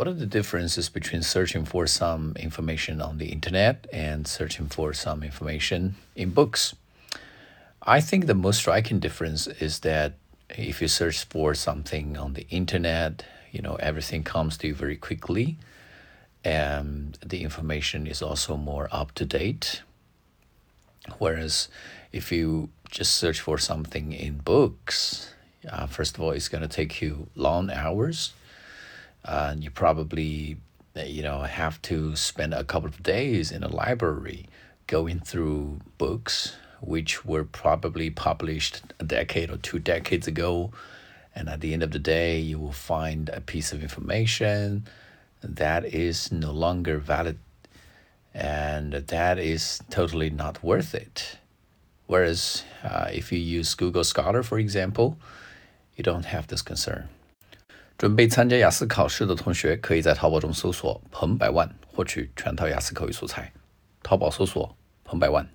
what are the differences between searching for some information on the internet and searching for some information in books? I think the most striking difference is that if you search for something on the internet, you know, everything comes to you very quickly and the information is also more up to date. Whereas if you just search for something in books, uh, first of all, it's going to take you long hours uh, you probably you know have to spend a couple of days in a library going through books which were probably published a decade or two decades ago. And at the end of the day you will find a piece of information that is no longer valid and that is totally not worth it. Whereas uh, if you use google scholar for example you don't have this concern 准备参加雅思考试的同学，可以在淘宝中搜索“彭百万”获取全套雅思口语素材。淘宝搜索“彭百万”。